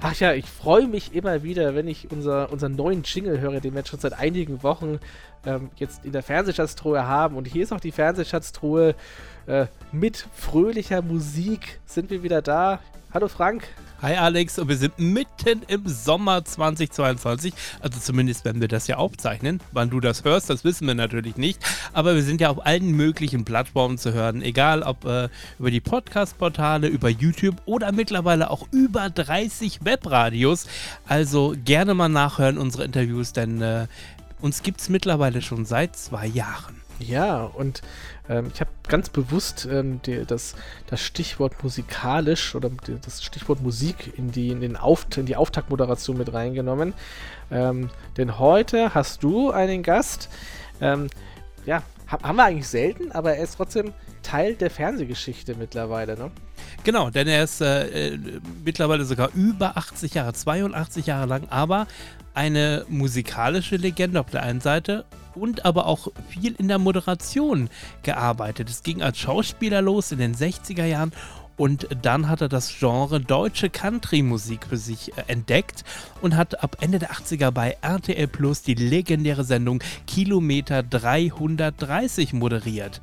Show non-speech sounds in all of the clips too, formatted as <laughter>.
Ach ja, ich freue mich immer wieder, wenn ich unser, unseren neuen Jingle höre, den wir jetzt schon seit einigen Wochen ähm, jetzt in der Fernsehschatztruhe haben. Und hier ist auch die Fernsehschatztruhe äh, mit fröhlicher Musik. Sind wir wieder da? Hallo Frank. Hi Alex, und wir sind mitten im Sommer 2022. Also zumindest, wenn wir das ja aufzeichnen. Wann du das hörst, das wissen wir natürlich nicht. Aber wir sind ja auf allen möglichen Plattformen zu hören. Egal ob äh, über die Podcast-Portale, über YouTube oder mittlerweile auch über 30 Webradios. Also gerne mal nachhören unsere Interviews, denn äh, uns gibt es mittlerweile schon seit zwei Jahren. Ja, und ähm, ich habe ganz bewusst ähm, die, das, das Stichwort musikalisch oder das Stichwort Musik in die, in den Auft in die Auftaktmoderation mit reingenommen. Ähm, denn heute hast du einen Gast, ähm, ja, haben wir eigentlich selten, aber er ist trotzdem Teil der Fernsehgeschichte mittlerweile, ne? Genau, denn er ist äh, äh mittlerweile sogar über 80 Jahre, 82 Jahre lang, aber eine musikalische Legende auf der einen Seite und aber auch viel in der Moderation gearbeitet. Es ging als Schauspieler los in den 60er Jahren und dann hat er das Genre deutsche Country-Musik für sich äh, entdeckt und hat ab Ende der 80er bei RTL Plus die legendäre Sendung Kilometer 330 moderiert.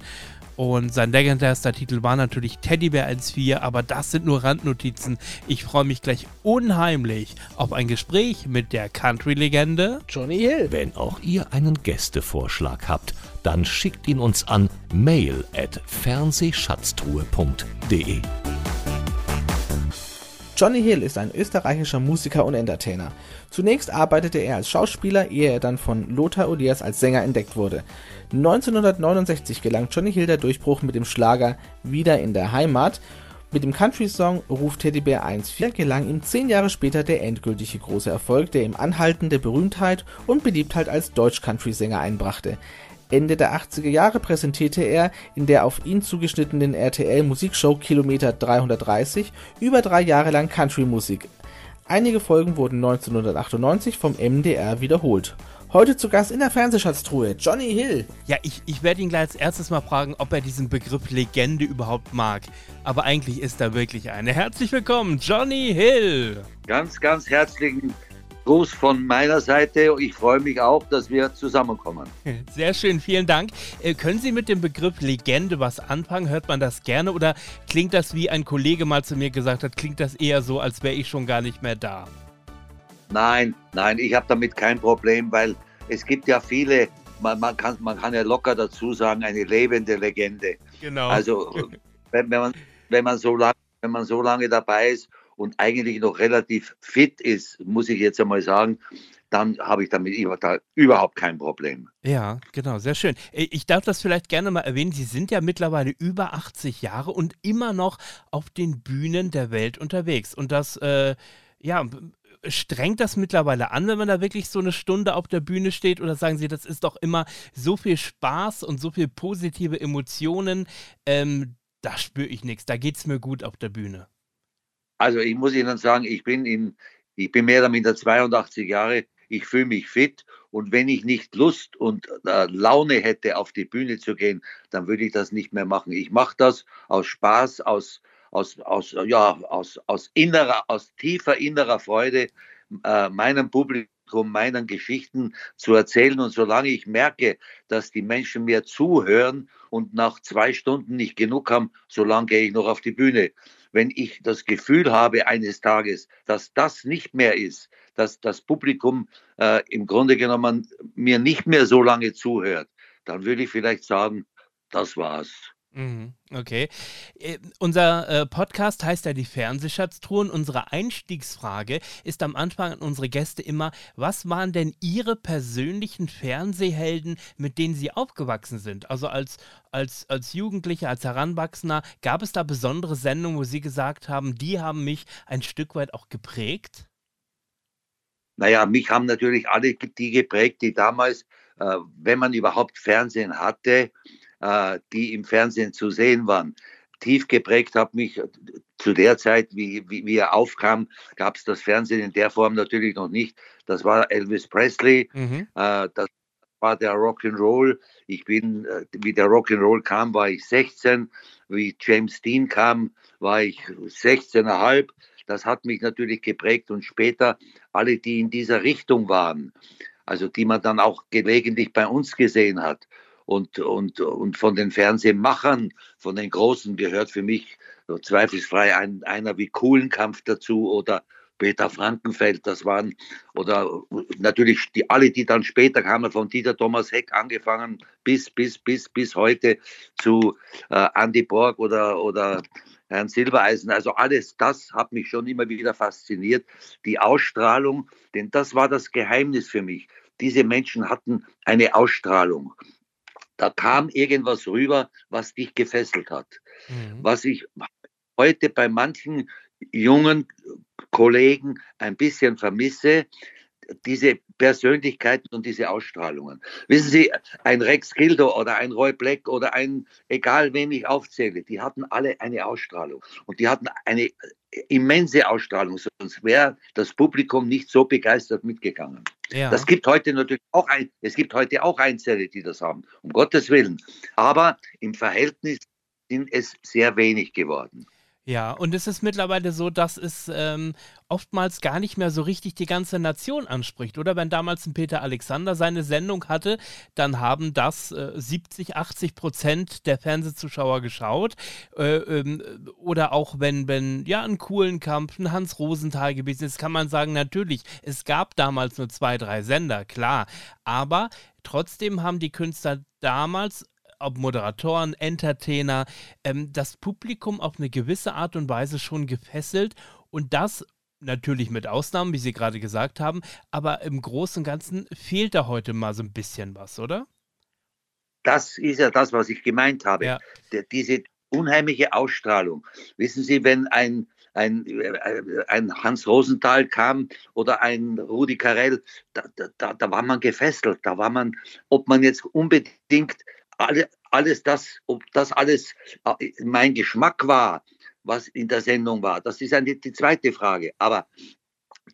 Und sein legendärster Titel war natürlich Teddybär 1.4, aber das sind nur Randnotizen. Ich freue mich gleich unheimlich auf ein Gespräch mit der Country-Legende Johnny Hill. Wenn auch ihr einen Gästevorschlag habt, dann schickt ihn uns an mail at fernsehschatztruhe.de. Johnny Hill ist ein österreichischer Musiker und Entertainer. Zunächst arbeitete er als Schauspieler, ehe er dann von Lothar Odias als Sänger entdeckt wurde. 1969 gelang Johnny Hill der Durchbruch mit dem Schlager Wieder in der Heimat. Mit dem Country-Song Ruf Teddybär 1.4 gelang ihm zehn Jahre später der endgültige große Erfolg, der ihm anhaltende Berühmtheit und Beliebtheit als Deutsch-Country-Sänger einbrachte. Ende der 80er Jahre präsentierte er in der auf ihn zugeschnittenen RTL-Musikshow Kilometer 330 über drei Jahre lang Country-Musik. Einige Folgen wurden 1998 vom MDR wiederholt. Heute zu Gast in der Fernsehschatztruhe, Johnny Hill. Ja, ich, ich werde ihn gleich als erstes mal fragen, ob er diesen Begriff Legende überhaupt mag. Aber eigentlich ist er wirklich eine. Herzlich willkommen, Johnny Hill. Ganz, ganz herzlichen Gruß von meiner Seite. Ich freue mich auch, dass wir zusammenkommen. Sehr schön, vielen Dank. Äh, können Sie mit dem Begriff Legende was anfangen? Hört man das gerne oder klingt das, wie ein Kollege mal zu mir gesagt hat, klingt das eher so, als wäre ich schon gar nicht mehr da? Nein, nein, ich habe damit kein Problem, weil es gibt ja viele, man, man, kann, man kann ja locker dazu sagen, eine lebende Legende. Genau. Also <laughs> wenn, wenn, man, wenn, man so lang, wenn man so lange dabei ist und eigentlich noch relativ fit ist, muss ich jetzt einmal sagen, dann habe ich damit überhaupt kein Problem. Ja, genau, sehr schön. Äh, ich darf das vielleicht gerne mal erwähnen. Sie sind ja mittlerweile über 80 Jahre und immer noch auf den Bühnen der Welt unterwegs. Und das, äh, ja, strengt das mittlerweile an, wenn man da wirklich so eine Stunde auf der Bühne steht? Oder sagen Sie, das ist doch immer so viel Spaß und so viel positive Emotionen? Ähm, da spüre ich nichts. Da geht es mir gut auf der Bühne. Also ich muss Ihnen sagen, ich bin in, ich bin mehr oder minder 82 Jahre, ich fühle mich fit und wenn ich nicht Lust und äh, Laune hätte, auf die Bühne zu gehen, dann würde ich das nicht mehr machen. Ich mache das aus Spaß, aus, aus, aus, ja, aus, aus, innerer, aus tiefer innerer Freude, äh, meinem Publikum, meinen Geschichten zu erzählen. Und solange ich merke, dass die Menschen mir zuhören und nach zwei Stunden nicht genug haben, solange gehe ich noch auf die Bühne wenn ich das Gefühl habe eines Tages, dass das nicht mehr ist, dass das Publikum äh, im Grunde genommen mir nicht mehr so lange zuhört, dann würde ich vielleicht sagen, das war's. Mhm, okay. Äh, unser äh, Podcast heißt ja die Fernsehschatztruhe und unsere Einstiegsfrage ist am Anfang an unsere Gäste immer, was waren denn Ihre persönlichen Fernsehhelden, mit denen Sie aufgewachsen sind? Also als, als, als Jugendlicher, als Heranwachsender, gab es da besondere Sendungen, wo Sie gesagt haben, die haben mich ein Stück weit auch geprägt? Naja, mich haben natürlich alle die geprägt, die damals, äh, wenn man überhaupt Fernsehen hatte, die im Fernsehen zu sehen waren. Tief geprägt hat mich äh, zu der Zeit, wie, wie, wie er aufkam, gab es das Fernsehen in der Form natürlich noch nicht. Das war Elvis Presley, mhm. äh, das war der Rock'n'Roll. Ich bin, äh, wie der Rock'n'Roll kam, war ich 16. Wie James Dean kam, war ich 16,5. Das hat mich natürlich geprägt und später alle, die in dieser Richtung waren, also die man dann auch gelegentlich bei uns gesehen hat. Und, und, und von den Fernsehmachern, von den Großen gehört für mich zweifelsfrei ein, einer wie Kuhlenkampf dazu oder Peter Frankenfeld, das waren, oder natürlich die, alle, die dann später kamen, von Dieter Thomas Heck angefangen bis, bis, bis, bis heute zu äh, Andy Borg oder, oder Herrn Silbereisen. Also alles das hat mich schon immer wieder fasziniert. Die Ausstrahlung, denn das war das Geheimnis für mich. Diese Menschen hatten eine Ausstrahlung. Da kam irgendwas rüber, was dich gefesselt hat. Mhm. Was ich heute bei manchen jungen Kollegen ein bisschen vermisse, diese Persönlichkeiten und diese Ausstrahlungen. Wissen Sie, ein Rex Gildo oder ein Roy Black oder ein, egal wen ich aufzähle, die hatten alle eine Ausstrahlung. Und die hatten eine immense Ausstrahlung, sonst wäre das Publikum nicht so begeistert mitgegangen. Ja. Das gibt heute natürlich auch ein, es gibt heute auch Einzelne, die das haben, um Gottes Willen. Aber im Verhältnis sind es sehr wenig geworden. Ja, und es ist mittlerweile so, dass es ähm, oftmals gar nicht mehr so richtig die ganze Nation anspricht, oder? Wenn damals ein Peter Alexander seine Sendung hatte, dann haben das äh, 70, 80 Prozent der Fernsehzuschauer geschaut. Äh, ähm, oder auch wenn, wenn, ja, ein coolen Kampf, ein Hans Rosenthal gewesen ist, kann man sagen, natürlich, es gab damals nur zwei, drei Sender, klar. Aber trotzdem haben die Künstler damals ob Moderatoren, Entertainer, ähm, das Publikum auf eine gewisse Art und Weise schon gefesselt und das natürlich mit Ausnahmen, wie Sie gerade gesagt haben, aber im Großen und Ganzen fehlt da heute mal so ein bisschen was, oder? Das ist ja das, was ich gemeint habe. Ja. diese unheimliche Ausstrahlung. Wissen Sie, wenn ein, ein, äh, ein Hans Rosenthal kam oder ein Rudi Carell, da, da, da war man gefesselt. Da war man, ob man jetzt unbedingt alle, alles das, ob das alles äh, mein Geschmack war, was in der Sendung war, das ist eine, die zweite Frage. Aber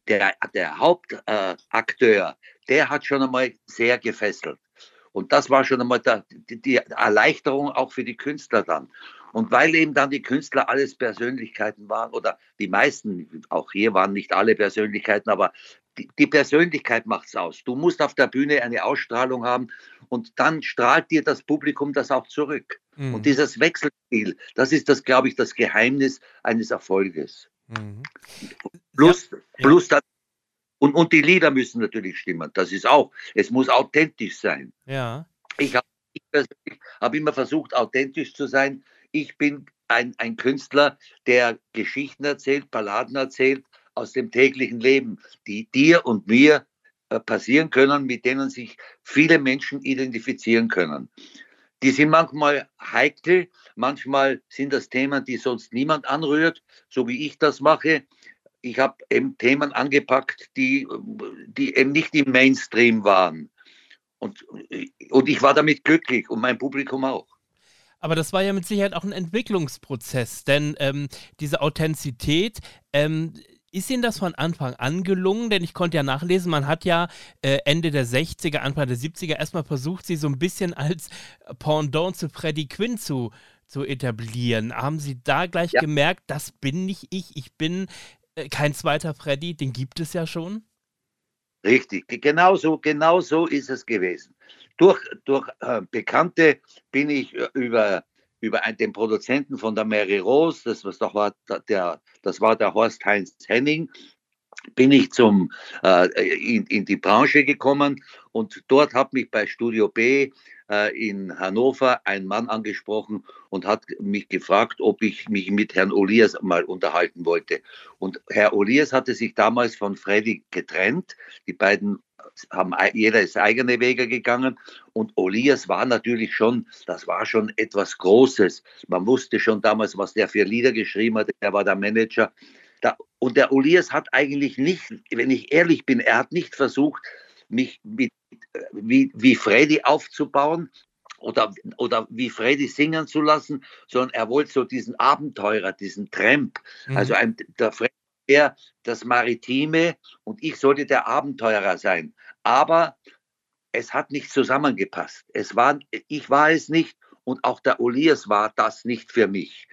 der, der Hauptakteur, äh, der hat schon einmal sehr gefesselt. Und das war schon einmal der, die, die Erleichterung auch für die Künstler dann. Und weil eben dann die Künstler alles Persönlichkeiten waren, oder die meisten, auch hier waren nicht alle Persönlichkeiten, aber die, die Persönlichkeit es aus. Du musst auf der Bühne eine Ausstrahlung haben und dann strahlt dir das Publikum das auch zurück. Mhm. Und dieses Wechselspiel, das ist das, glaube ich, das Geheimnis eines Erfolges. Mhm. Plus, ja, plus ja. Das, und, und die Lieder müssen natürlich stimmen. Das ist auch, es muss authentisch sein. Ja. Ich habe hab immer versucht, authentisch zu sein. Ich bin ein, ein Künstler, der Geschichten erzählt, Balladen erzählt, aus dem täglichen Leben, die dir und mir passieren können, mit denen sich viele Menschen identifizieren können. Die sind manchmal heikel, manchmal sind das Themen, die sonst niemand anrührt, so wie ich das mache. Ich habe eben Themen angepackt, die, die eben nicht im Mainstream waren. Und, und ich war damit glücklich und mein Publikum auch. Aber das war ja mit Sicherheit auch ein Entwicklungsprozess, denn ähm, diese Authentizität, ähm, ist Ihnen das von Anfang an gelungen? Denn ich konnte ja nachlesen, man hat ja äh, Ende der 60er, Anfang der 70er erstmal versucht, sie so ein bisschen als Pendant zu Freddie Quinn zu, zu etablieren. Haben Sie da gleich ja. gemerkt, das bin nicht ich, ich bin äh, kein zweiter Freddy, den gibt es ja schon? Richtig, genau so, genau so ist es gewesen. Durch, durch äh, Bekannte bin ich äh, über über den Produzenten von der Mary Rose, das, was doch war, der, das war der Horst Heinz Henning, bin ich zum, äh, in, in die Branche gekommen und dort hat mich bei Studio B äh, in Hannover ein Mann angesprochen und hat mich gefragt, ob ich mich mit Herrn Olias mal unterhalten wollte. Und Herr Olias hatte sich damals von Freddy getrennt. Die beiden haben jeder ist eigene Wege gegangen und Olias war natürlich schon, das war schon etwas Großes. Man wusste schon damals, was der für Lieder geschrieben hat. Er war der Manager. Da, und der Olias hat eigentlich nicht, wenn ich ehrlich bin, er hat nicht versucht, mich mit, wie, wie Freddy aufzubauen oder, oder wie Freddy singen zu lassen, sondern er wollte so diesen Abenteurer, diesen Tramp. Mhm. Also ein, der Freddy er das Maritime und ich sollte der Abenteurer sein. Aber es hat nicht zusammengepasst. Es war, ich war es nicht und auch der Olias war das nicht für mich.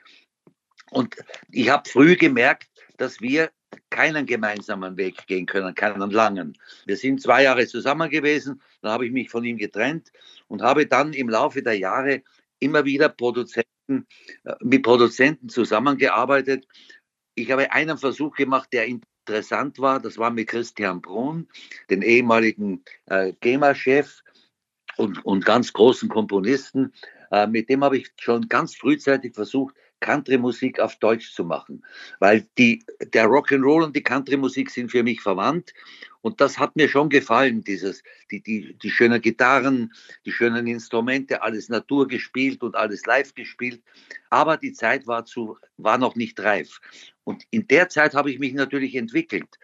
Und ich habe früh gemerkt, dass wir keinen gemeinsamen Weg gehen können, keinen langen. Wir sind zwei Jahre zusammen gewesen, dann habe ich mich von ihm getrennt und habe dann im Laufe der Jahre immer wieder Produzenten, äh, mit Produzenten zusammengearbeitet, ich habe einen Versuch gemacht, der interessant war. Das war mit Christian Brunn, den ehemaligen äh, GEMA-Chef und, und ganz großen Komponisten. Äh, mit dem habe ich schon ganz frühzeitig versucht, Country-Musik auf Deutsch zu machen, weil die, der Rock'n'Roll und die Country-Musik sind für mich verwandt und das hat mir schon gefallen, dieses, die, die, die schönen Gitarren, die schönen Instrumente, alles Natur gespielt und alles live gespielt. Aber die Zeit war, zu, war noch nicht reif. Und in der Zeit habe ich mich natürlich entwickelt.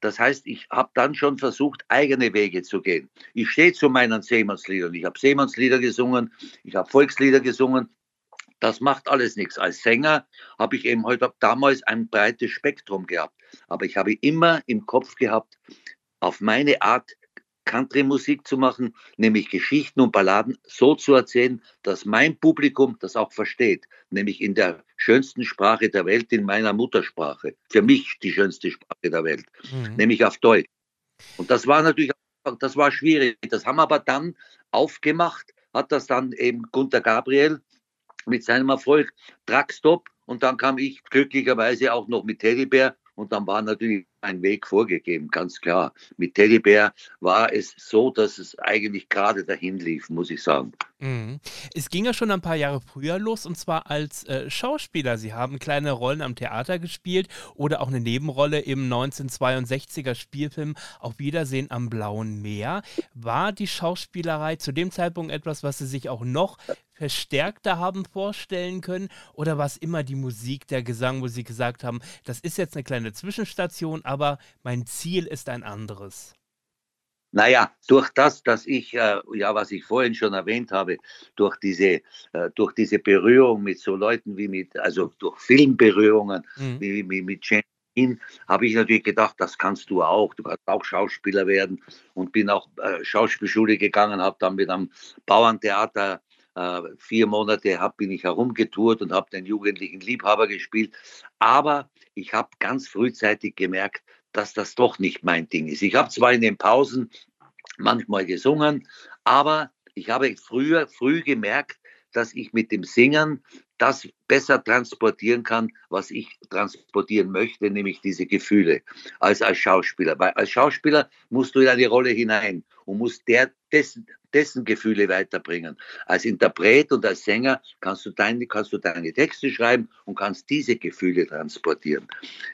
Das heißt, ich habe dann schon versucht, eigene Wege zu gehen. Ich stehe zu meinen Seemannsliedern. Ich habe Seemannslieder gesungen, ich habe Volkslieder gesungen. Das macht alles nichts. Als Sänger habe ich eben heute damals ein breites Spektrum gehabt. Aber ich habe immer im Kopf gehabt, auf meine Art Country-Musik zu machen, nämlich Geschichten und Balladen so zu erzählen, dass mein Publikum das auch versteht, nämlich in der schönsten Sprache der Welt, in meiner Muttersprache. Für mich die schönste Sprache der Welt, mhm. nämlich auf Deutsch. Und das war natürlich, das war schwierig. Das haben wir aber dann aufgemacht, hat das dann eben Gunter Gabriel mit seinem Erfolg Truckstop und dann kam ich glücklicherweise auch noch mit Teddybär und dann war natürlich ein Weg vorgegeben, ganz klar. Mit Teddybär war es so, dass es eigentlich gerade dahin lief, muss ich sagen. Mhm. Es ging ja schon ein paar Jahre früher los und zwar als äh, Schauspieler. Sie haben kleine Rollen am Theater gespielt oder auch eine Nebenrolle im 1962er Spielfilm Auf Wiedersehen am Blauen Meer. War die Schauspielerei zu dem Zeitpunkt etwas, was Sie sich auch noch verstärkter haben vorstellen können? Oder war es immer die Musik, der Gesang, wo Sie gesagt haben, das ist jetzt eine kleine Zwischenstation, aber mein Ziel ist ein anderes? Naja, durch das, dass ich, äh, ja, was ich vorhin schon erwähnt habe, durch diese, äh, durch diese Berührung mit so Leuten wie mit, also durch Filmberührungen mhm. wie, wie mit Dean, habe ich natürlich gedacht, das kannst du auch. Du kannst auch Schauspieler werden und bin auch äh, Schauspielschule gegangen, habe dann mit einem Bauerntheater äh, vier Monate hab, bin ich herumgetourt und habe den jugendlichen Liebhaber gespielt. Aber ich habe ganz frühzeitig gemerkt, dass das doch nicht mein Ding ist. Ich habe zwar in den Pausen manchmal gesungen, aber ich habe früher früh gemerkt, dass ich mit dem Singen das besser transportieren kann, was ich transportieren möchte, nämlich diese Gefühle, als als Schauspieler. Weil als Schauspieler musst du in eine Rolle hinein und musst der, dessen, dessen Gefühle weiterbringen. Als Interpret und als Sänger kannst du, deine, kannst du deine Texte schreiben und kannst diese Gefühle transportieren.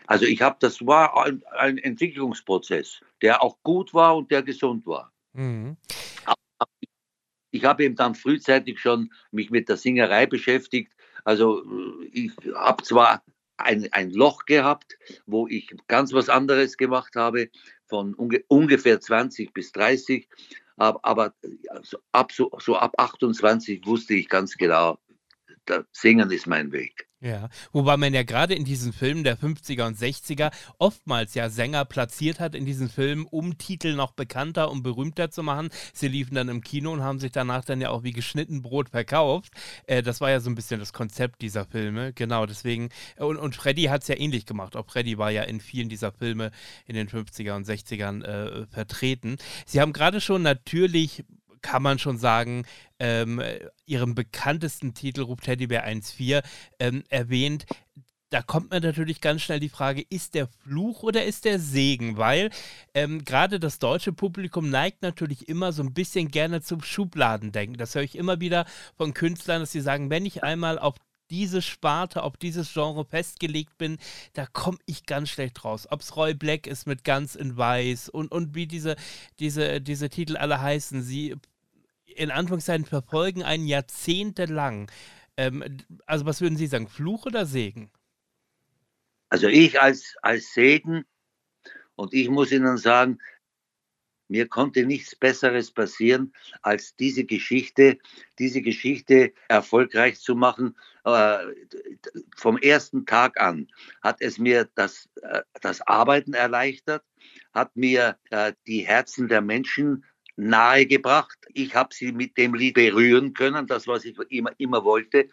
Also ich habe, das war ein, ein, Entwicklungsprozess, der auch gut war und der gesund war. Mhm. Ich habe eben dann frühzeitig schon mich mit der Singerei beschäftigt. Also ich habe zwar ein, ein Loch gehabt, wo ich ganz was anderes gemacht habe, von unge ungefähr 20 bis 30, aber so ab, so, so ab 28 wusste ich ganz genau, Singen ist mein Weg. Ja, wobei man ja gerade in diesen Filmen der 50er und 60er oftmals ja Sänger platziert hat in diesen Filmen, um Titel noch bekannter und berühmter zu machen. Sie liefen dann im Kino und haben sich danach dann ja auch wie geschnitten Brot verkauft. Äh, das war ja so ein bisschen das Konzept dieser Filme. Genau, deswegen. Und, und Freddy hat es ja ähnlich gemacht. Auch Freddy war ja in vielen dieser Filme in den 50er und 60ern äh, vertreten. Sie haben gerade schon natürlich kann man schon sagen, ähm, ihrem bekanntesten Titel, Rub Teddybär 1.4, ähm, erwähnt. da kommt mir natürlich ganz schnell die Frage, ist der Fluch oder ist der Segen? Weil ähm, gerade das deutsche Publikum neigt natürlich immer so ein bisschen gerne zum Schubladendenken. Das höre ich immer wieder von Künstlern, dass sie sagen, wenn ich einmal auf diese Sparte, auf dieses Genre festgelegt bin, da komme ich ganz schlecht raus. Ob es Roy Black ist mit Ganz in Weiß und, und wie diese, diese, diese Titel alle heißen, sie in Anführungszeichen verfolgen einen jahrzehntelang. Ähm, also was würden Sie sagen, Fluch oder Segen? Also ich als, als Segen und ich muss Ihnen sagen, mir konnte nichts Besseres passieren, als diese Geschichte, diese Geschichte erfolgreich zu machen. Äh, vom ersten Tag an hat es mir das, äh, das Arbeiten erleichtert, hat mir äh, die Herzen der Menschen nahegebracht. Ich habe sie mit dem Lied berühren können, das, was ich immer, immer wollte.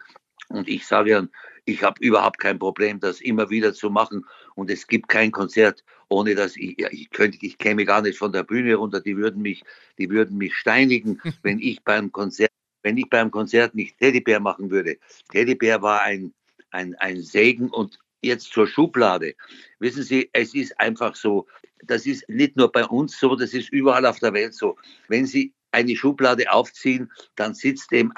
Und ich sage ich habe überhaupt kein Problem, das immer wieder zu machen. Und es gibt kein Konzert, ohne dass ich, ich könnte, ich käme gar nicht von der Bühne runter. Die würden mich, die würden mich steinigen, <laughs> wenn ich beim Konzert, wenn ich beim Konzert nicht Teddybär machen würde. Teddybär war ein, ein, ein Segen und jetzt zur Schublade. Wissen Sie, es ist einfach so, das ist nicht nur bei uns so, das ist überall auf der Welt so. Wenn Sie eine Schublade aufziehen, dann sitzt eben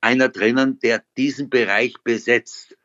einer drinnen, der diesen Bereich besetzt.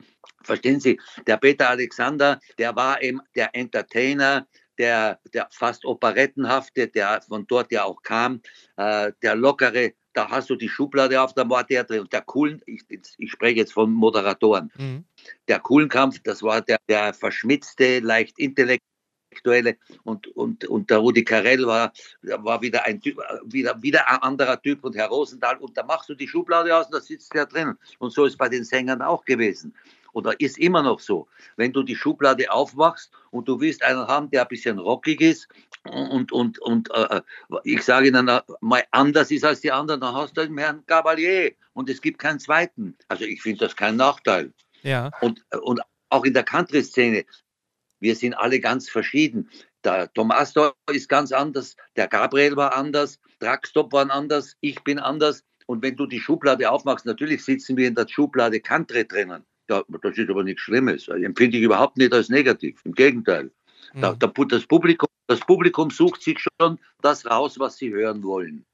Verstehen Sie, der Peter Alexander, der war eben der Entertainer, der, der fast operettenhafte, der von dort ja auch kam, äh, der lockere, da hast du die Schublade auf, da war der drin. Der coolen, ich, ich spreche jetzt von Moderatoren, mhm. der coolen Kampf, das war der, der verschmitzte, leicht intellektuelle, Intellektuelle und, und, und der Rudi Carell war, war wieder ein Typ, wieder, wieder ein anderer Typ und Herr Rosenthal und da machst du die Schublade aus und da sitzt der drin. Und so ist bei den Sängern auch gewesen. Oder ist immer noch so. Wenn du die Schublade aufmachst und du willst einen haben, der ein bisschen rockig ist und, und, und äh, ich sage Ihnen mal anders ist als die anderen, dann hast du den Herrn Gabalier und es gibt keinen zweiten. Also ich finde das kein Nachteil. Ja. Und, und auch in der Country-Szene, wir sind alle ganz verschieden. Der Tom Astor ist ganz anders, der Gabriel war anders, Dragstop war anders, ich bin anders. Und wenn du die Schublade aufmachst, natürlich sitzen wir in der Schublade Country drinnen. Ja, das ist aber nichts Schlimmes. Das empfinde ich überhaupt nicht als negativ. Im Gegenteil. Mhm. Da, das, Publikum, das Publikum sucht sich schon das raus, was sie hören wollen.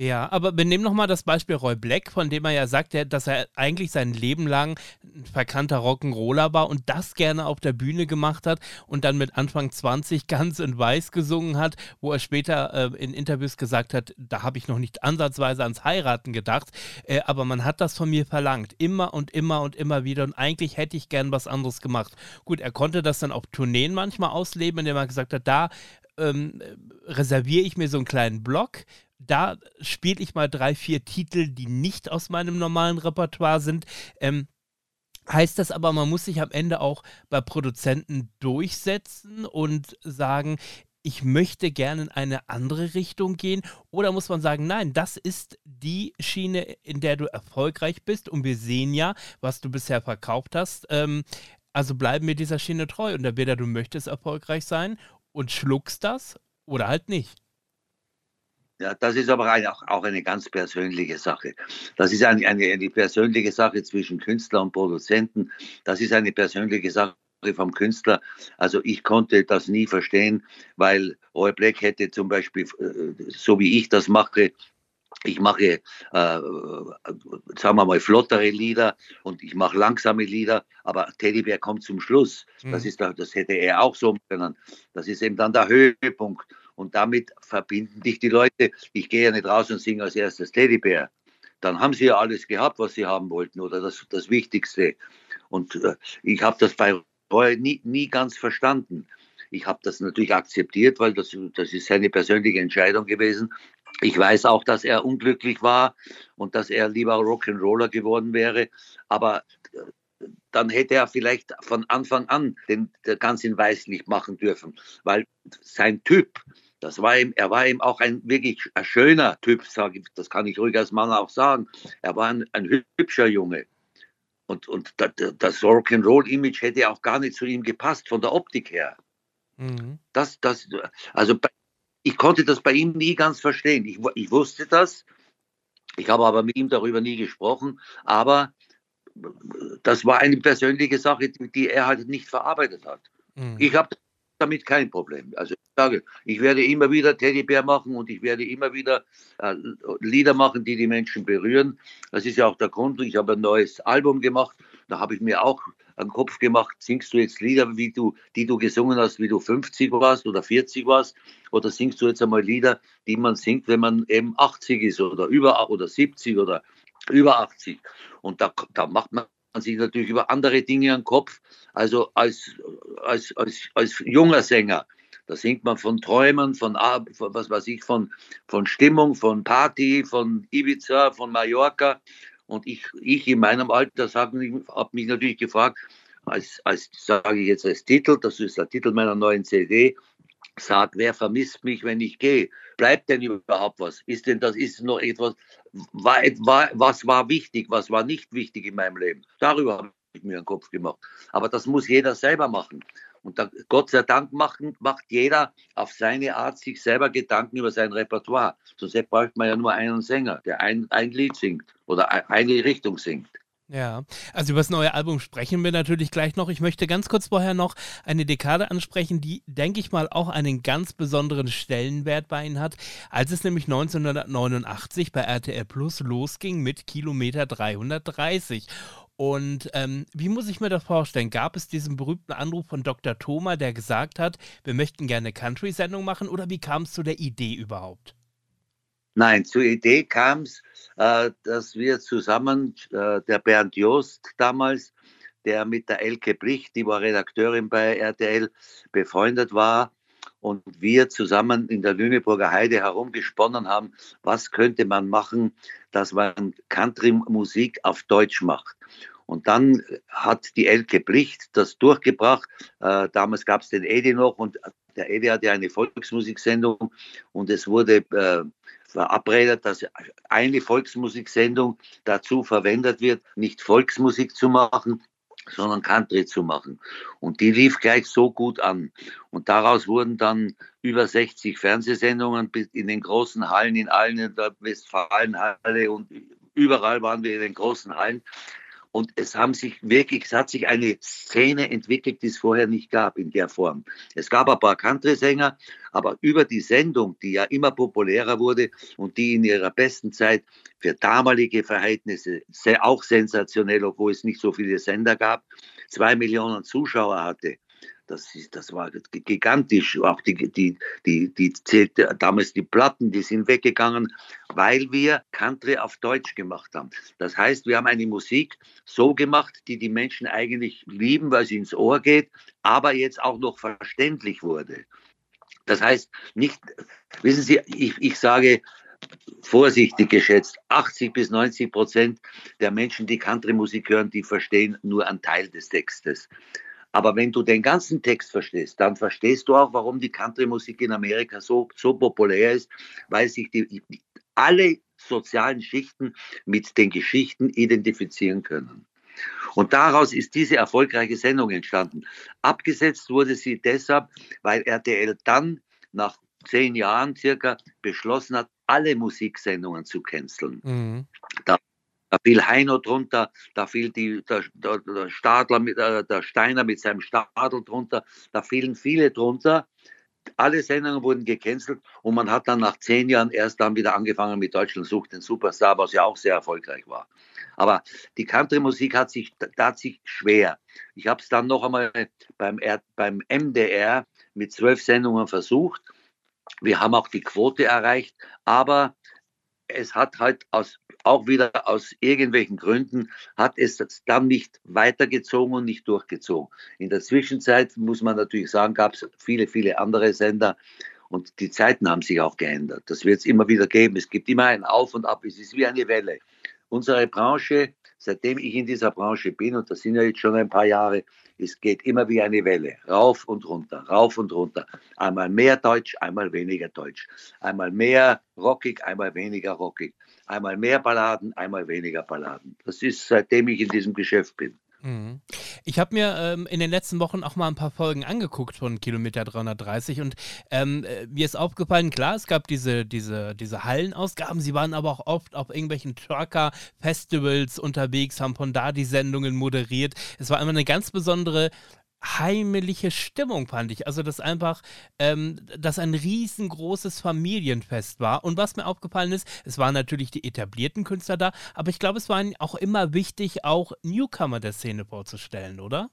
Ja, aber wir nehmen nochmal das Beispiel Roy Black, von dem er ja sagt, dass er eigentlich sein Leben lang ein verkannter Rock'n'Roller war und das gerne auf der Bühne gemacht hat und dann mit Anfang 20 ganz in Weiß gesungen hat, wo er später äh, in Interviews gesagt hat, da habe ich noch nicht ansatzweise ans Heiraten gedacht, äh, aber man hat das von mir verlangt, immer und immer und immer wieder und eigentlich hätte ich gern was anderes gemacht. Gut, er konnte das dann auf Tourneen manchmal ausleben, indem er gesagt hat, da ähm, reserviere ich mir so einen kleinen Block da spiele ich mal drei, vier Titel, die nicht aus meinem normalen Repertoire sind. Ähm, heißt das aber, man muss sich am Ende auch bei Produzenten durchsetzen und sagen, ich möchte gerne in eine andere Richtung gehen? Oder muss man sagen, nein, das ist die Schiene, in der du erfolgreich bist und wir sehen ja, was du bisher verkauft hast. Ähm, also bleiben wir dieser Schiene treu und entweder du möchtest erfolgreich sein und schluckst das oder halt nicht. Ja, das ist aber eine, auch eine ganz persönliche Sache. Das ist eine, eine, eine persönliche Sache zwischen Künstler und Produzenten. Das ist eine persönliche Sache vom Künstler. Also ich konnte das nie verstehen, weil Roy Black hätte zum Beispiel, äh, so wie ich das mache, ich mache, äh, sagen wir mal, flottere Lieder und ich mache langsame Lieder, aber Teddybär kommt zum Schluss. Mhm. Das, ist, das hätte er auch so können. Das ist eben dann der Höhepunkt. Und damit verbinden dich die Leute. Ich gehe ja nicht raus und singe als erstes Teddybär. Dann haben sie ja alles gehabt, was sie haben wollten oder das, das Wichtigste. Und äh, ich habe das bei Roy nie, nie ganz verstanden. Ich habe das natürlich akzeptiert, weil das, das ist seine persönliche Entscheidung gewesen. Ich weiß auch, dass er unglücklich war und dass er lieber Rock'n'Roller geworden wäre. Aber äh, dann hätte er vielleicht von Anfang an den, den ganz in Weißlicht machen dürfen, weil sein Typ, das war ihm, er war ihm auch ein wirklich ein schöner Typ, das kann ich ruhig als Mann auch sagen. Er war ein, ein hübscher Junge. Und, und das Rock'n'Roll-Image hätte auch gar nicht zu ihm gepasst, von der Optik her. Mhm. Das, das, also ich konnte das bei ihm nie ganz verstehen. Ich, ich wusste das, ich habe aber mit ihm darüber nie gesprochen, aber das war eine persönliche Sache, die er halt nicht verarbeitet hat. Mhm. Ich habe damit kein Problem. Also ich sage, ich werde immer wieder Teddybär machen und ich werde immer wieder äh, Lieder machen, die die Menschen berühren. Das ist ja auch der Grund. Ich habe ein neues Album gemacht. Da habe ich mir auch einen Kopf gemacht, singst du jetzt Lieder, wie du, die du gesungen hast, wie du 50 warst oder 40 warst, oder singst du jetzt einmal Lieder, die man singt, wenn man eben 80 ist oder über oder 70 oder über 80. Und da, da macht man sich natürlich über andere Dinge einen Kopf. Also als, als, als, als junger Sänger, da singt man von Träumen, von, von was weiß ich, von, von Stimmung, von Party, von Ibiza, von Mallorca. Und ich, ich in meinem Alter habe mich natürlich gefragt, als, als sage ich jetzt als Titel, das ist der Titel meiner neuen CD, sag, wer vermisst mich, wenn ich gehe? Bleibt denn überhaupt was? Ist denn das, ist noch etwas, war, war, was war wichtig, was war nicht wichtig in meinem Leben? Darüber habe ich mir einen Kopf gemacht. Aber das muss jeder selber machen. Und da, Gott sei Dank macht, macht jeder auf seine Art sich selber Gedanken über sein Repertoire. Sonst braucht man ja nur einen Sänger, der ein, ein Lied singt oder eine Richtung singt. Ja, also über das neue Album sprechen wir natürlich gleich noch. Ich möchte ganz kurz vorher noch eine Dekade ansprechen, die, denke ich mal, auch einen ganz besonderen Stellenwert bei Ihnen hat, als es nämlich 1989 bei RTL Plus losging mit Kilometer 330. Und ähm, wie muss ich mir das vorstellen? Gab es diesen berühmten Anruf von Dr. Thoma, der gesagt hat, wir möchten gerne Country-Sendung machen oder wie kam es zu der Idee überhaupt? Nein, zur Idee kam es, äh, dass wir zusammen, äh, der Bernd Joost damals, der mit der Elke Bricht, die war Redakteurin bei RTL, befreundet war, und wir zusammen in der Lüneburger Heide herumgesponnen haben, was könnte man machen, dass man Country-Musik auf Deutsch macht. Und dann hat die Elke Bricht das durchgebracht. Äh, damals gab es den Edi noch und der Edi hatte eine Volksmusiksendung und es wurde äh, verabredet, dass eine Volksmusiksendung dazu verwendet wird, nicht Volksmusik zu machen, sondern Country zu machen. Und die lief gleich so gut an. Und daraus wurden dann über 60 Fernsehsendungen in den großen Hallen, in allen in der Westfalenhalle und überall waren wir in den großen Hallen. Und es haben sich wirklich, es hat sich eine Szene entwickelt, die es vorher nicht gab in der Form. Es gab ein paar Country-Sänger, aber über die Sendung, die ja immer populärer wurde und die in ihrer besten Zeit für damalige Verhältnisse auch sensationell, obwohl es nicht so viele Sender gab, zwei Millionen Zuschauer hatte, das, ist, das war gigantisch. Auch die, die, die, die zählte damals die Platten, die sind weggegangen, weil wir Country auf Deutsch gemacht haben. Das heißt, wir haben eine Musik so gemacht, die die Menschen eigentlich lieben, weil sie ins Ohr geht, aber jetzt auch noch verständlich wurde. Das heißt, nicht, wissen Sie, ich, ich sage, vorsichtig geschätzt, 80 bis 90 Prozent der Menschen, die Country-Musik hören, die verstehen nur einen Teil des Textes. Aber wenn du den ganzen Text verstehst, dann verstehst du auch, warum die Country-Musik in Amerika so, so populär ist, weil sich die, alle sozialen Schichten mit den Geschichten identifizieren können. Und daraus ist diese erfolgreiche Sendung entstanden. Abgesetzt wurde sie deshalb, weil RTL dann nach zehn Jahren circa beschlossen hat, alle Musiksendungen zu canceln. Mhm. Da da fiel Heino drunter, da fiel die, der, der, Stadler, mit, äh, der Steiner mit seinem Stadel drunter, da fielen viele drunter. Alle Sendungen wurden gecancelt und man hat dann nach zehn Jahren erst dann wieder angefangen mit Deutschland sucht den Superstar, was ja auch sehr erfolgreich war. Aber die Country-Musik hat sich, tat sich schwer. Ich habe es dann noch einmal beim, beim MDR mit zwölf Sendungen versucht. Wir haben auch die Quote erreicht, aber es hat halt aus, auch wieder aus irgendwelchen Gründen, hat es dann nicht weitergezogen und nicht durchgezogen. In der Zwischenzeit, muss man natürlich sagen, gab es viele, viele andere Sender und die Zeiten haben sich auch geändert. Das wird es immer wieder geben. Es gibt immer ein Auf und Ab. Es ist wie eine Welle. Unsere Branche, seitdem ich in dieser Branche bin, und das sind ja jetzt schon ein paar Jahre, es geht immer wie eine Welle, rauf und runter, rauf und runter. Einmal mehr Deutsch, einmal weniger Deutsch. Einmal mehr rockig, einmal weniger rockig. Einmal mehr Balladen, einmal weniger Balladen. Das ist seitdem ich in diesem Geschäft bin. Mhm. Ich habe mir ähm, in den letzten Wochen auch mal ein paar Folgen angeguckt von Kilometer 330 und ähm, äh, mir ist aufgefallen, klar, es gab diese, diese, diese Hallenausgaben, sie waren aber auch oft auf irgendwelchen Trucker-Festivals unterwegs, haben von da die Sendungen moderiert. Es war immer eine ganz besondere heimliche Stimmung, fand ich. Also, dass einfach ähm, das ein riesengroßes Familienfest war. Und was mir aufgefallen ist, es waren natürlich die etablierten Künstler da, aber ich glaube, es war auch immer wichtig, auch Newcomer der Szene vorzustellen, oder?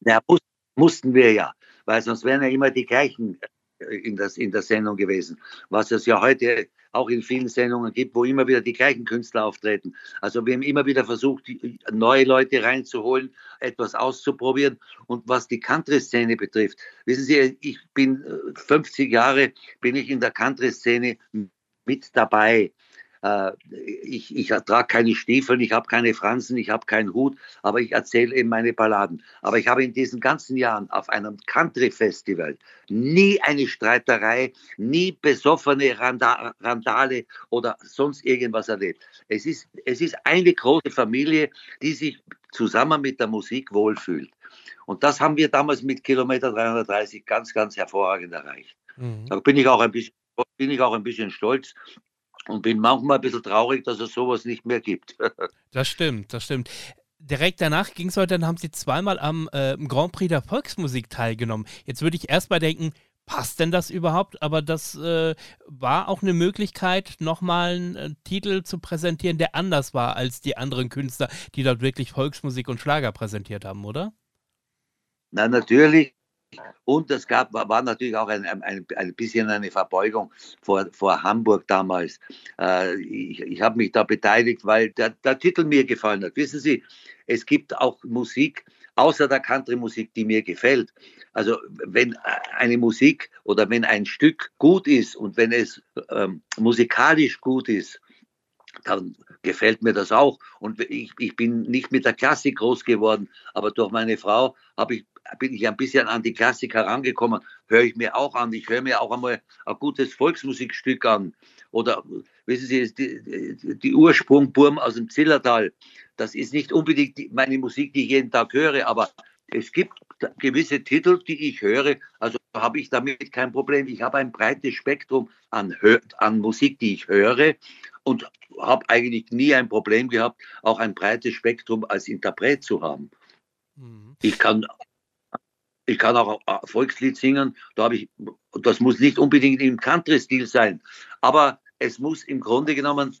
Ja, muss, mussten wir ja, weil sonst wären ja immer die gleichen äh, in, das, in der Sendung gewesen. Was es ja heute auch in vielen Sendungen gibt, wo immer wieder die gleichen Künstler auftreten. Also wir haben immer wieder versucht, neue Leute reinzuholen, etwas auszuprobieren. Und was die Country-Szene betrifft, wissen Sie, ich bin 50 äh, Jahre, bin ich in der Country-Szene mit dabei. Äh, ich, ich trage keine Stiefel, ich habe keine Fransen, ich habe keinen Hut, aber ich erzähle eben meine Balladen. Aber ich habe in diesen ganzen Jahren auf einem Country-Festival nie eine Streiterei, nie besoffene Randa Randale oder sonst irgendwas erlebt. Es ist, es ist eine große Familie, die sich zusammen mit der Musik wohlfühlt. Und das haben wir damals mit Kilometer 330 ganz, ganz hervorragend erreicht. Mhm. Da bin ich auch ein bisschen bin ich auch ein bisschen stolz, und bin manchmal ein bisschen traurig, dass es sowas nicht mehr gibt. <laughs> das stimmt, das stimmt. Direkt danach ging es weiter, dann haben sie zweimal am äh, Grand Prix der Volksmusik teilgenommen. Jetzt würde ich erstmal denken, passt denn das überhaupt? Aber das äh, war auch eine Möglichkeit, nochmal einen äh, Titel zu präsentieren, der anders war als die anderen Künstler, die dort wirklich Volksmusik und Schlager präsentiert haben, oder? Na, natürlich. Und es gab, war natürlich auch ein, ein, ein bisschen eine Verbeugung vor, vor Hamburg damals. Äh, ich ich habe mich da beteiligt, weil der, der Titel mir gefallen hat. Wissen Sie, es gibt auch Musik, außer der Country-Musik, die mir gefällt. Also wenn eine Musik oder wenn ein Stück gut ist und wenn es ähm, musikalisch gut ist, dann gefällt mir das auch. Und ich, ich bin nicht mit der Klassik groß geworden, aber durch meine Frau habe ich bin ich ein bisschen an die Klassik herangekommen, höre ich mir auch an. Ich höre mir auch einmal ein gutes Volksmusikstück an. Oder wissen Sie, die, die, Ursprungburm aus dem Zillertal, das ist nicht unbedingt die, meine Musik, die ich jeden Tag höre, aber es gibt gewisse Titel, die ich höre, also habe ich damit kein Problem. Ich habe ein breites Spektrum an, an Musik, die ich höre und habe eigentlich nie ein Problem gehabt, auch ein breites Spektrum als Interpret zu haben. Mhm. Ich kann ich kann auch ein Volkslied singen, da habe ich, das muss nicht unbedingt im Country-Stil sein, aber es muss im Grunde genommen,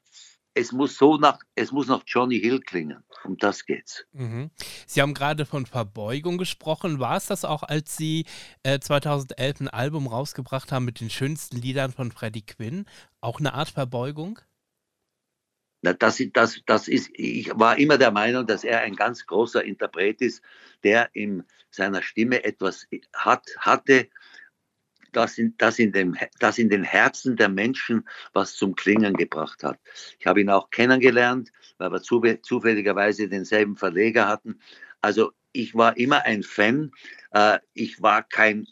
es muss so nach, es muss nach Johnny Hill klingen. Um das geht's. Mhm. Sie haben gerade von Verbeugung gesprochen. War es das auch, als Sie äh, 2011 ein Album rausgebracht haben mit den schönsten Liedern von Freddie Quinn? Auch eine Art Verbeugung? Das, das, das ist, ich war immer der Meinung, dass er ein ganz großer Interpret ist, der in seiner Stimme etwas hat, hatte, das in, das, in dem, das in den Herzen der Menschen was zum Klingen gebracht hat. Ich habe ihn auch kennengelernt, weil wir zufälligerweise denselben Verleger hatten. Also ich war immer ein Fan. Äh, ich war kein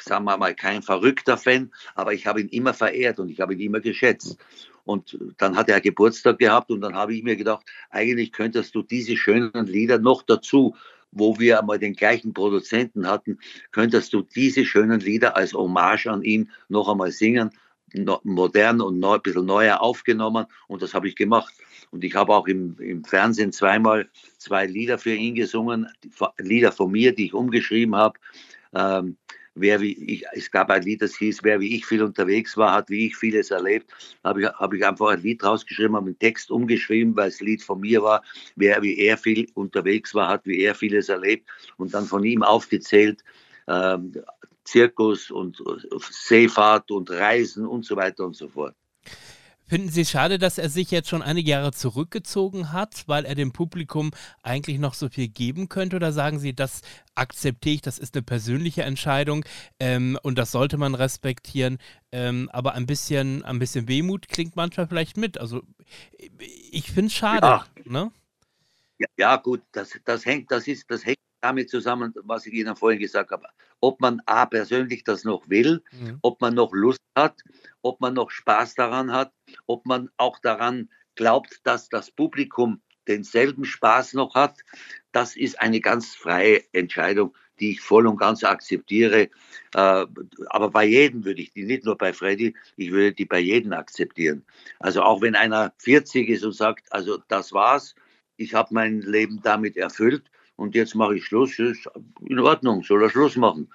sagen wir mal, kein verrückter Fan, aber ich habe ihn immer verehrt und ich habe ihn immer geschätzt. Und dann hat er Geburtstag gehabt und dann habe ich mir gedacht, eigentlich könntest du diese schönen Lieder noch dazu, wo wir einmal den gleichen Produzenten hatten, könntest du diese schönen Lieder als Hommage an ihn noch einmal singen, modern und neu, ein bisschen neuer aufgenommen und das habe ich gemacht. Und ich habe auch im, im Fernsehen zweimal zwei Lieder für ihn gesungen, Lieder von mir, die ich umgeschrieben habe. Ähm, wer wie ich, es gab ein Lied, das hieß, wer wie ich viel unterwegs war, hat wie ich vieles erlebt. Habe ich, hab ich einfach ein Lied rausgeschrieben, habe einen Text umgeschrieben, weil das Lied von mir war, wer wie er viel unterwegs war, hat wie er vieles erlebt und dann von ihm aufgezählt, ähm, Zirkus und Seefahrt und Reisen und so weiter und so fort. Finden Sie es schade, dass er sich jetzt schon einige Jahre zurückgezogen hat, weil er dem Publikum eigentlich noch so viel geben könnte? Oder sagen Sie, das akzeptiere ich, das ist eine persönliche Entscheidung ähm, und das sollte man respektieren? Ähm, aber ein bisschen, ein bisschen Wehmut klingt manchmal vielleicht mit. Also ich finde es schade. Ja. Ne? Ja, ja, gut, das, das hängt, das ist, das hängt damit zusammen, was ich Ihnen vorhin gesagt habe. Ob man A persönlich das noch will, mhm. ob man noch Lust hat, ob man noch Spaß daran hat, ob man auch daran glaubt, dass das Publikum denselben Spaß noch hat, das ist eine ganz freie Entscheidung, die ich voll und ganz akzeptiere. Äh, aber bei jedem würde ich die, nicht nur bei Freddy, ich würde die bei jedem akzeptieren. Also auch wenn einer 40 ist und sagt, also das war's, ich habe mein Leben damit erfüllt und jetzt mache ich Schluss, ist in Ordnung, soll er Schluss machen.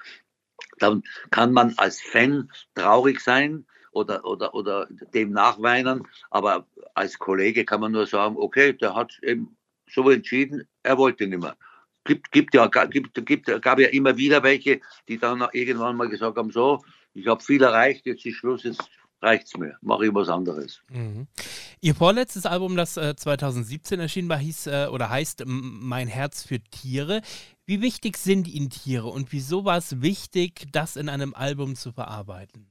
Dann kann man als Fan traurig sein oder, oder, oder dem nachweinen, aber als Kollege kann man nur sagen, okay, der hat eben so entschieden, er wollte nicht mehr gibt, gibt ja, gibt, gibt, gab ja immer wieder welche, die dann irgendwann mal gesagt haben, so, ich habe viel erreicht, jetzt ist Schluss, jetzt reicht es mir, mache ich was anderes. Mhm. Ihr vorletztes Album, das äh, 2017 erschienen war, hieß äh, oder heißt Mein Herz für Tiere. Wie wichtig sind Ihnen Tiere und wieso war es wichtig, das in einem Album zu verarbeiten?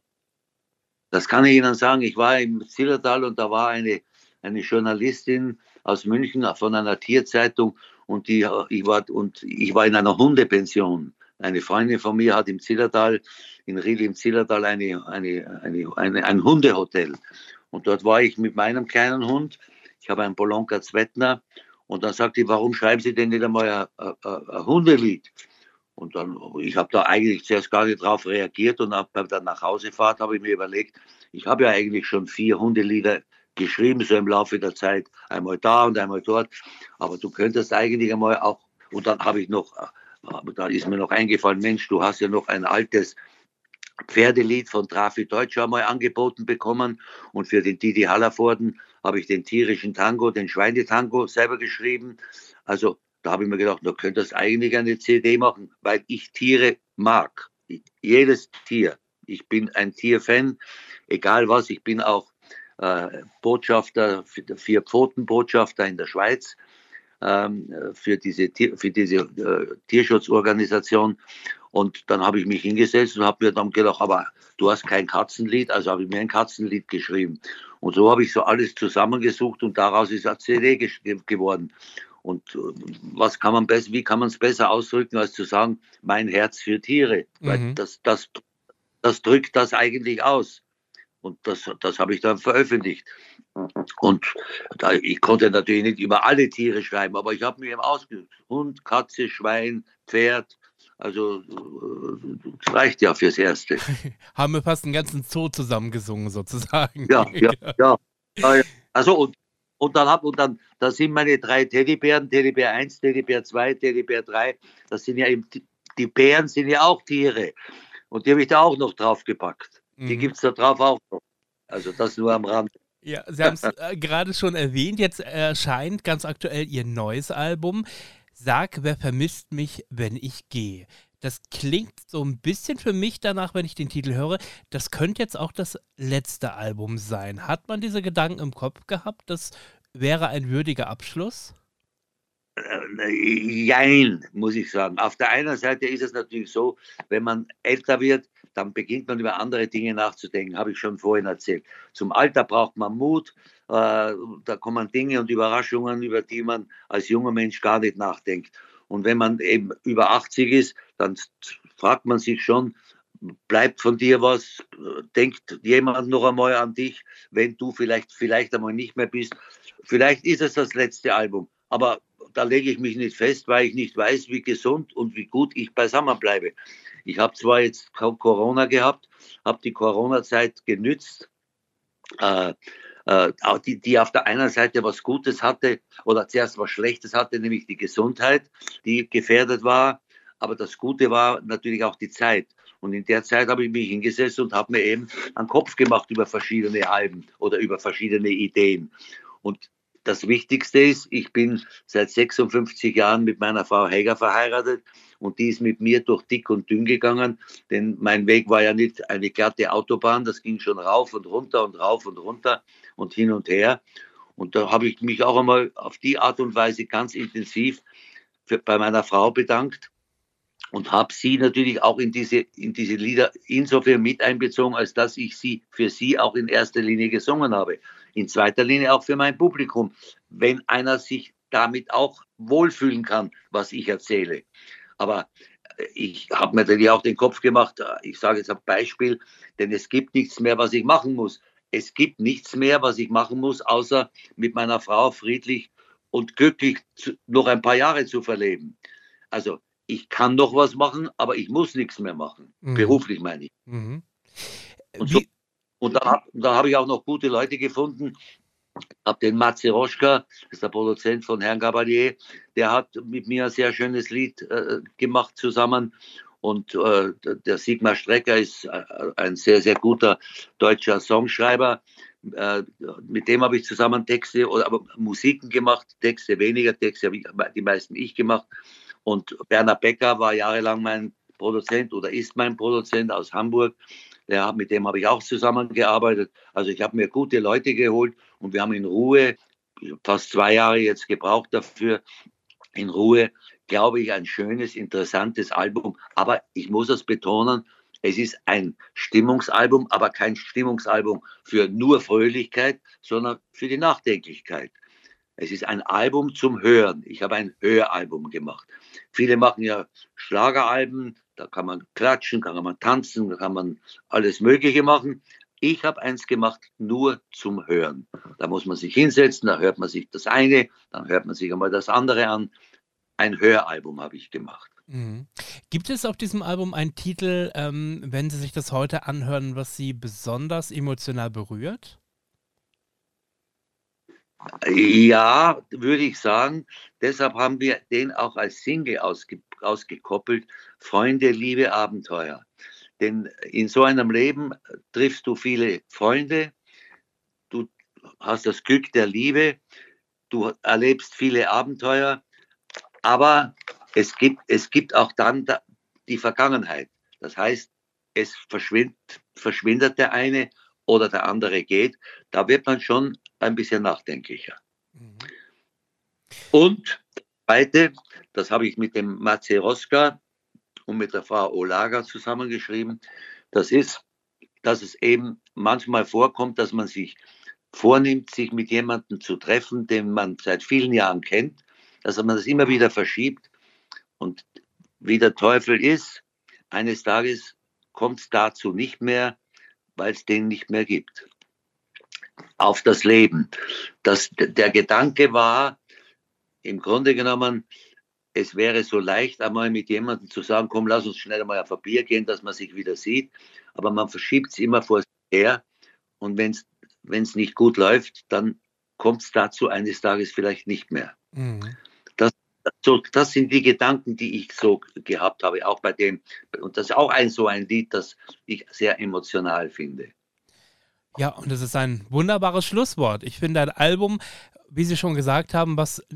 Das kann ich Ihnen sagen. Ich war im Zillertal und da war eine, eine Journalistin aus München von einer Tierzeitung und, die, ich war, und ich war in einer Hundepension. Eine Freundin von mir hat im Zillertal, in Riel im Zillertal, eine, eine, eine, eine, ein Hundehotel. Und dort war ich mit meinem kleinen Hund. Ich habe einen Bolonka Zwettner. Und dann sagte ich, warum schreiben Sie denn nicht einmal ein, ein, ein Hundelied? Und dann, ich habe da eigentlich zuerst gar nicht drauf reagiert und bei der Nachhausefahrt habe ich mir überlegt, ich habe ja eigentlich schon vier Hundelieder geschrieben, so im Laufe der Zeit, einmal da und einmal dort. Aber du könntest eigentlich einmal auch, und dann habe ich noch, äh, da ist mir noch eingefallen, Mensch, du hast ja noch ein altes Pferdelied von Trafi Deutscher mal angeboten bekommen und für den Didi Hallervorden habe ich den tierischen Tango, den Schweinetango selber geschrieben. Also da habe ich mir gedacht, du könntest eigentlich eine CD machen, weil ich Tiere mag. Jedes Tier. Ich bin ein Tierfan, egal was. Ich bin auch äh, Botschafter, vier Pfotenbotschafter in der Schweiz für diese, für diese äh, Tierschutzorganisation. Und dann habe ich mich hingesetzt und habe mir dann gedacht, aber du hast kein Katzenlied, also habe ich mir ein Katzenlied geschrieben. Und so habe ich so alles zusammengesucht und daraus ist eine CD geworden. Und äh, was kann man besser, wie kann man es besser ausdrücken, als zu sagen, mein Herz für Tiere? Mhm. Weil das, das, das drückt das eigentlich aus. Und das, das habe ich dann veröffentlicht. Und da, ich konnte natürlich nicht über alle Tiere schreiben, aber ich habe mir eben ausgesucht. Hund, Katze, Schwein, Pferd. Also das reicht ja fürs Erste. <laughs> Haben wir fast einen ganzen Zoo zusammengesungen sozusagen. Ja, <laughs> ja, ja. ja. Also und, und dann hab, und dann, da sind meine drei Teddybären, Teddybär 1, Teddybär 2, Teddybär 3. Das sind ja eben, die Bären sind ja auch Tiere. Und die habe ich da auch noch draufgepackt. Die mhm. gibt es da drauf auch noch. Also das nur am Rand. Ja, Sie haben es äh, gerade schon erwähnt. Jetzt erscheint ganz aktuell Ihr neues Album. Sag, wer vermisst mich, wenn ich gehe? Das klingt so ein bisschen für mich danach, wenn ich den Titel höre. Das könnte jetzt auch das letzte Album sein. Hat man diese Gedanken im Kopf gehabt? Das wäre ein würdiger Abschluss? Äh, jein, muss ich sagen. Auf der einen Seite ist es natürlich so, wenn man älter wird, dann beginnt man über andere Dinge nachzudenken, habe ich schon vorhin erzählt. Zum Alter braucht man Mut, äh, da kommen Dinge und Überraschungen, über die man als junger Mensch gar nicht nachdenkt. Und wenn man eben über 80 ist, dann fragt man sich schon, bleibt von dir was, denkt jemand noch einmal an dich, wenn du vielleicht, vielleicht einmal nicht mehr bist. Vielleicht ist es das letzte Album, aber da lege ich mich nicht fest, weil ich nicht weiß, wie gesund und wie gut ich beisammen bleibe. Ich habe zwar jetzt Corona gehabt, habe die Corona-Zeit genützt, äh, äh, die, die auf der einen Seite was Gutes hatte oder zuerst was Schlechtes hatte, nämlich die Gesundheit, die gefährdet war. Aber das Gute war natürlich auch die Zeit. Und in der Zeit habe ich mich hingesetzt und habe mir eben einen Kopf gemacht über verschiedene Alben oder über verschiedene Ideen. Und das Wichtigste ist, ich bin seit 56 Jahren mit meiner Frau Heger verheiratet und die ist mit mir durch dick und dünn gegangen, denn mein Weg war ja nicht eine glatte Autobahn, das ging schon rauf und runter und rauf und runter und hin und her. Und da habe ich mich auch einmal auf die Art und Weise ganz intensiv für, bei meiner Frau bedankt und habe sie natürlich auch in diese, in diese Lieder insofern mit einbezogen, als dass ich sie für sie auch in erster Linie gesungen habe. In zweiter Linie auch für mein Publikum, wenn einer sich damit auch wohlfühlen kann, was ich erzähle. Aber äh, ich habe mir natürlich auch den Kopf gemacht, äh, ich sage jetzt ein Beispiel, denn es gibt nichts mehr, was ich machen muss. Es gibt nichts mehr, was ich machen muss, außer mit meiner Frau friedlich und glücklich noch ein paar Jahre zu verleben. Also ich kann noch was machen, aber ich muss nichts mehr machen. Mhm. Beruflich meine ich. Mhm. Und, so, Wie, und da, hab- da habe ich auch noch gute Leute gefunden. Hab den Matze Roschka, das ist der Produzent von Herrn Gabalier, der hat mit mir ein sehr schönes Lied äh, gemacht zusammen. Und äh, der Sigmar Strecker ist äh, ein sehr, sehr guter deutscher Songschreiber. Äh, mit dem habe ich zusammen Texte oder aber Musiken gemacht, Texte weniger, Texte habe ich die meisten ich gemacht. Und Bernhard Becker war jahrelang mein Produzent oder ist mein Produzent aus Hamburg. Der, mit dem habe ich auch zusammengearbeitet. Also ich habe mir gute Leute geholt und wir haben in Ruhe, fast zwei Jahre jetzt gebraucht dafür, in Ruhe, glaube ich, ein schönes, interessantes Album. Aber ich muss es betonen, es ist ein Stimmungsalbum, aber kein Stimmungsalbum für nur Fröhlichkeit, sondern für die Nachdenklichkeit. Es ist ein Album zum Hören. Ich habe ein Höralbum gemacht. Viele machen ja Schlageralben, da kann man klatschen, kann man tanzen, da kann man alles Mögliche machen. Ich habe eins gemacht, nur zum Hören. Da muss man sich hinsetzen, da hört man sich das eine, dann hört man sich einmal das andere an. Ein Höralbum habe ich gemacht. Mhm. Gibt es auf diesem Album einen Titel, ähm, wenn Sie sich das heute anhören, was Sie besonders emotional berührt? Ja, würde ich sagen. Deshalb haben wir den auch als Single ausge ausgekoppelt. Freunde, Liebe, Abenteuer. Denn in so einem Leben triffst du viele Freunde, du hast das Glück der Liebe, du erlebst viele Abenteuer, aber es gibt, es gibt auch dann da- die Vergangenheit. Das heißt, es verschwindet, verschwindet der eine oder der andere geht. Da wird man schon ein bisschen nachdenklicher. Mhm. Und zweite, das habe ich mit dem Matze Roska und mit der Frau Olaga zusammengeschrieben, das ist, dass es eben manchmal vorkommt, dass man sich vornimmt, sich mit jemandem zu treffen, den man seit vielen Jahren kennt, dass man das immer wieder verschiebt. Und wie der Teufel ist, eines Tages kommt es dazu nicht mehr, weil es den nicht mehr gibt. Auf das Leben. Das, der Gedanke war, im Grunde genommen, es wäre so leicht, einmal mit jemandem zu sagen, komm, lass uns schnell einmal auf ein Bier gehen, dass man sich wieder sieht. Aber man verschiebt es immer vor sich her. Und wenn es nicht gut läuft, dann kommt es dazu eines Tages vielleicht nicht mehr. Mhm. So, das sind die Gedanken, die ich so gehabt habe, auch bei dem. Und das ist auch ein so ein Lied, das ich sehr emotional finde. Ja, und das ist ein wunderbares Schlusswort. Ich finde ein Album, wie Sie schon gesagt haben, was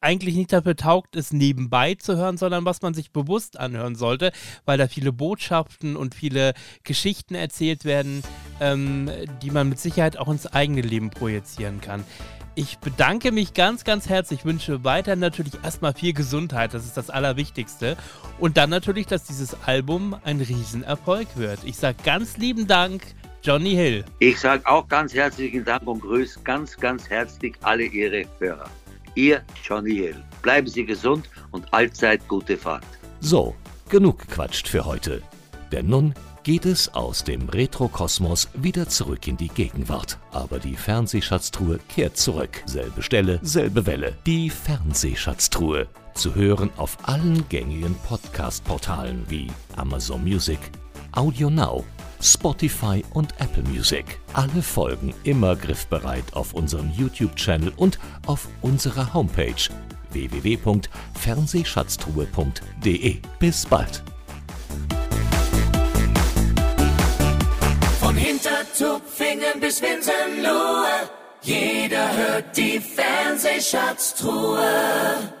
eigentlich nicht dafür taugt, es nebenbei zu hören, sondern was man sich bewusst anhören sollte, weil da viele Botschaften und viele Geschichten erzählt werden, ähm, die man mit Sicherheit auch ins eigene Leben projizieren kann. Ich bedanke mich ganz, ganz herzlich, wünsche weiterhin natürlich erstmal viel Gesundheit, das ist das Allerwichtigste. Und dann natürlich, dass dieses Album ein Riesenerfolg wird. Ich sage ganz lieben Dank, Johnny Hill. Ich sage auch ganz herzlichen Dank und grüße ganz, ganz herzlich alle Ihre Hörer. Ihr Johnny Hill. Bleiben Sie gesund und allzeit gute Fahrt. So, genug gequatscht für heute. Denn nun geht es aus dem Retrokosmos wieder zurück in die Gegenwart. Aber die Fernsehschatztruhe kehrt zurück. Selbe Stelle, selbe Welle. Die Fernsehschatztruhe. Zu hören auf allen gängigen Podcast-Portalen wie Amazon Music, Audio Now, Spotify und Apple Music. Alle Folgen immer griffbereit auf unserem YouTube-Channel und auf unserer Homepage www.fernsehschatztruhe.de. Bis bald. Von Hintertupfingen bis Winsenlohe, jeder hört die Fernsehschatztruhe.